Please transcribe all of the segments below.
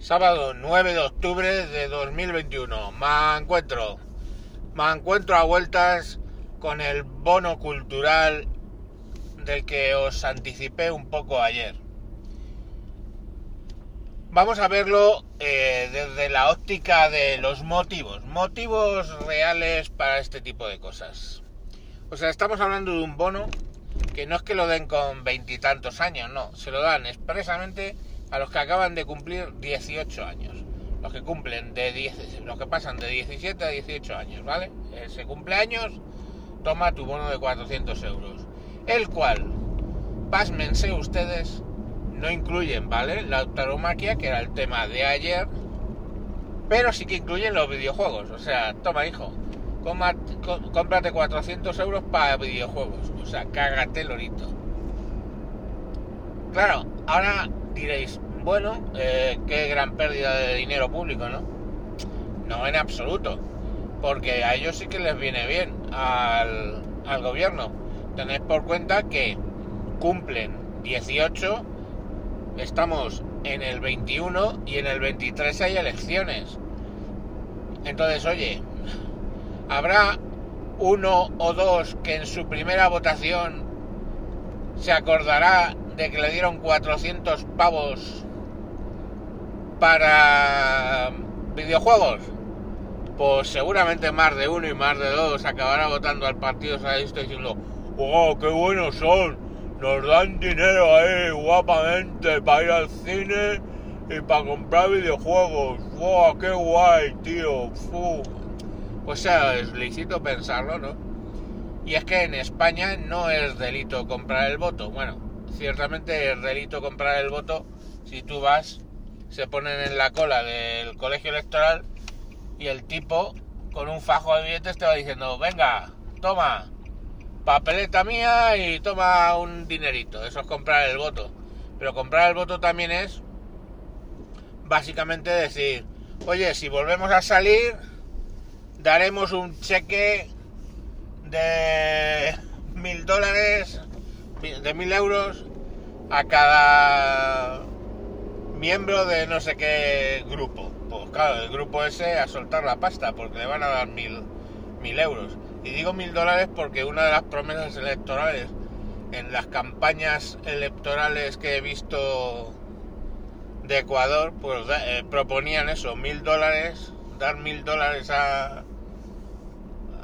Sábado 9 de octubre de 2021. Me encuentro. Me encuentro a vueltas con el bono cultural del que os anticipé un poco ayer. Vamos a verlo eh, desde la óptica de los motivos. Motivos reales para este tipo de cosas. O sea, estamos hablando de un bono que no es que lo den con veintitantos años, no. Se lo dan expresamente a los que acaban de cumplir 18 años. Los que cumplen de 10, los que pasan de 17 a 18 años, ¿vale? Ese cumpleaños, toma tu bono de 400 euros. El cual, pásmense ustedes, no incluyen, ¿vale? La tauromaquia, que era el tema de ayer, pero sí que incluyen los videojuegos. O sea, toma, hijo, cómprate 400 euros para videojuegos. O sea, cágate lorito. Claro, ahora diréis, bueno, eh, qué gran pérdida de dinero público, ¿no? No en absoluto, porque a ellos sí que les viene bien al, al gobierno. Tenéis por cuenta que cumplen 18, estamos en el 21 y en el 23 hay elecciones. Entonces, oye, habrá uno o dos que en su primera votación se acordará de que le dieron 400 pavos para videojuegos, pues seguramente más de uno y más de dos acabará votando al Partido Socialista diciendo, ¡oh, qué buenos son! Nos dan dinero ahí guapamente para ir al cine y para comprar videojuegos. ¡Wow, qué guay, tío! Pues sea, es lícito pensarlo, ¿no? Y es que en España no es delito comprar el voto. Bueno, ciertamente es delito comprar el voto si tú vas, se ponen en la cola del colegio electoral y el tipo con un fajo de billetes te va diciendo, venga, toma, papeleta mía y toma un dinerito. Eso es comprar el voto. Pero comprar el voto también es básicamente decir, oye, si volvemos a salir, daremos un cheque de mil dólares, de mil euros a cada miembro de no sé qué grupo. Pues claro, el grupo ese a soltar la pasta porque le van a dar mil, mil euros. Y digo mil dólares porque una de las promesas electorales en las campañas electorales que he visto de Ecuador, pues eh, proponían eso, mil dólares, dar mil dólares a,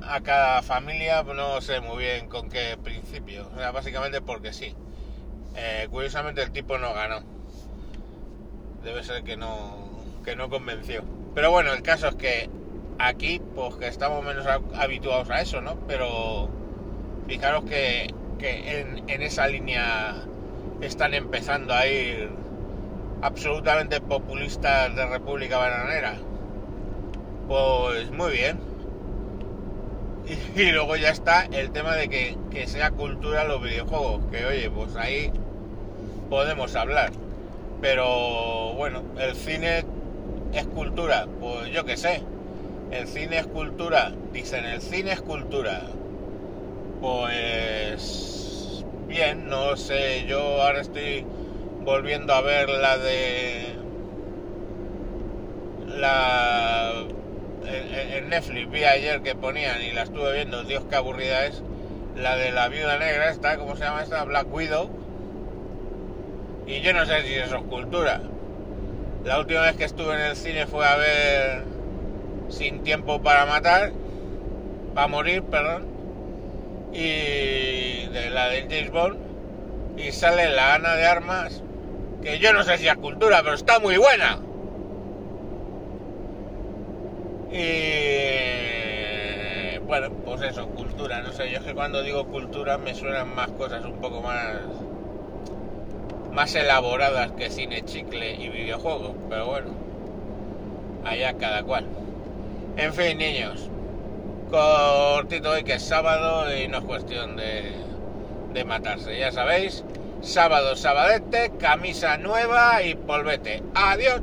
a cada familia, no sé muy bien con qué principio, o sea, básicamente porque sí. Eh, curiosamente el tipo no ganó. Debe ser que no, que no convenció. Pero bueno, el caso es que aquí, pues que estamos menos habituados a eso, ¿no? Pero fijaros que, que en, en esa línea están empezando a ir absolutamente populistas de República Bananera. Pues muy bien. Y, luego ya está el tema de que, que sea cultura los videojuegos. Que oye, pues ahí podemos hablar. Pero bueno, el cine es cultura, pues yo qué sé. El cine es cultura, dicen, el cine es cultura. Pues bien, no sé, yo ahora estoy volviendo a ver la de la en, Netflix. Vi ayer que ponían y la estuve viendo, Dios qué aburrida es, la de la viuda negra esta, ¿cómo se llama esta? Black Widow y yo no sé si eso es cultura. La última vez que estuve en el cine fue a ver Sin tiempo para matar, para morir, perdón, y de la de James Bond, y sale la Ana de Armas, que yo no sé si es cultura, pero está muy buena. Y bueno, pues eso, cultura, no sé, yo es que cuando digo cultura me suenan más cosas un poco más más elaboradas que cine chicle y videojuegos, pero bueno, allá cada cual. En fin, niños, cortito hoy que es sábado y no es cuestión de, de matarse, ya sabéis, sábado, sabadete, camisa nueva y polvete. Adiós.